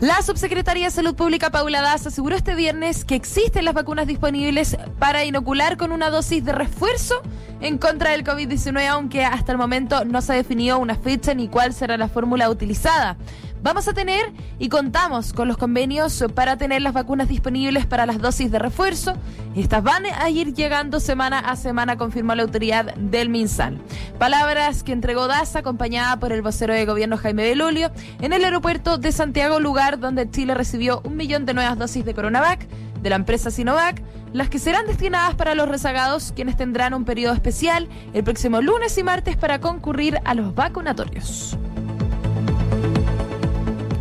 La subsecretaria de Salud Pública Paula Daz aseguró este viernes que existen las vacunas disponibles para inocular con una dosis de refuerzo en contra del COVID-19, aunque hasta el momento no se ha definido una fecha ni cuál será la fórmula utilizada. Vamos a tener y contamos con los convenios para tener las vacunas disponibles para las dosis de refuerzo. Estas van a ir llegando semana a semana, confirmó la autoridad del MinSal. Palabras que entregó DASA, acompañada por el vocero de gobierno Jaime Belulio, en el aeropuerto de Santiago, lugar donde Chile recibió un millón de nuevas dosis de Coronavac de la empresa Sinovac, las que serán destinadas para los rezagados, quienes tendrán un periodo especial el próximo lunes y martes para concurrir a los vacunatorios.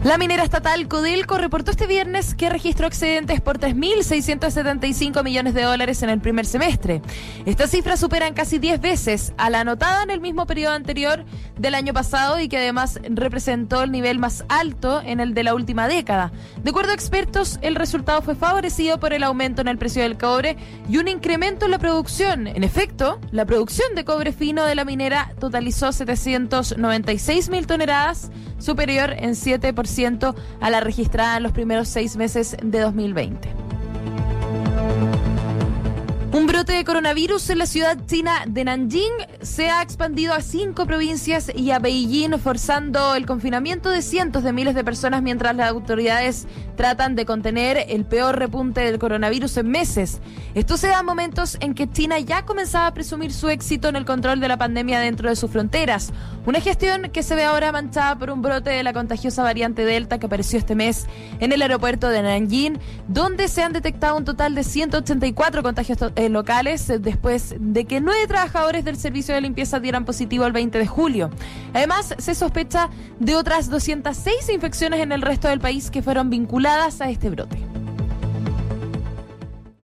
La minera estatal Codelco reportó este viernes que registró excedentes por 3.675 millones de dólares en el primer semestre. Estas cifras superan casi 10 veces a la anotada en el mismo periodo anterior del año pasado y que además representó el nivel más alto en el de la última década. De acuerdo a expertos, el resultado fue favorecido por el aumento en el precio del cobre y un incremento en la producción. En efecto, la producción de cobre fino de la minera totalizó 796 mil toneladas, superior en 7% a la registrada en los primeros seis meses de 2020. Un brote de coronavirus en la ciudad china de Nanjing se ha expandido a cinco provincias y a Beijing, forzando el confinamiento de cientos de miles de personas mientras las autoridades tratan de contener el peor repunte del coronavirus en meses. Esto se da en momentos en que China ya comenzaba a presumir su éxito en el control de la pandemia dentro de sus fronteras. Una gestión que se ve ahora manchada por un brote de la contagiosa variante Delta que apareció este mes en el aeropuerto de Nanjing, donde se han detectado un total de 184 contagios eh, locales eh, después de que nueve trabajadores del servicio de limpieza dieran positivo el 20 de julio. Además, se sospecha de otras 206 infecciones en el resto del país que fueron vinculadas a este brote.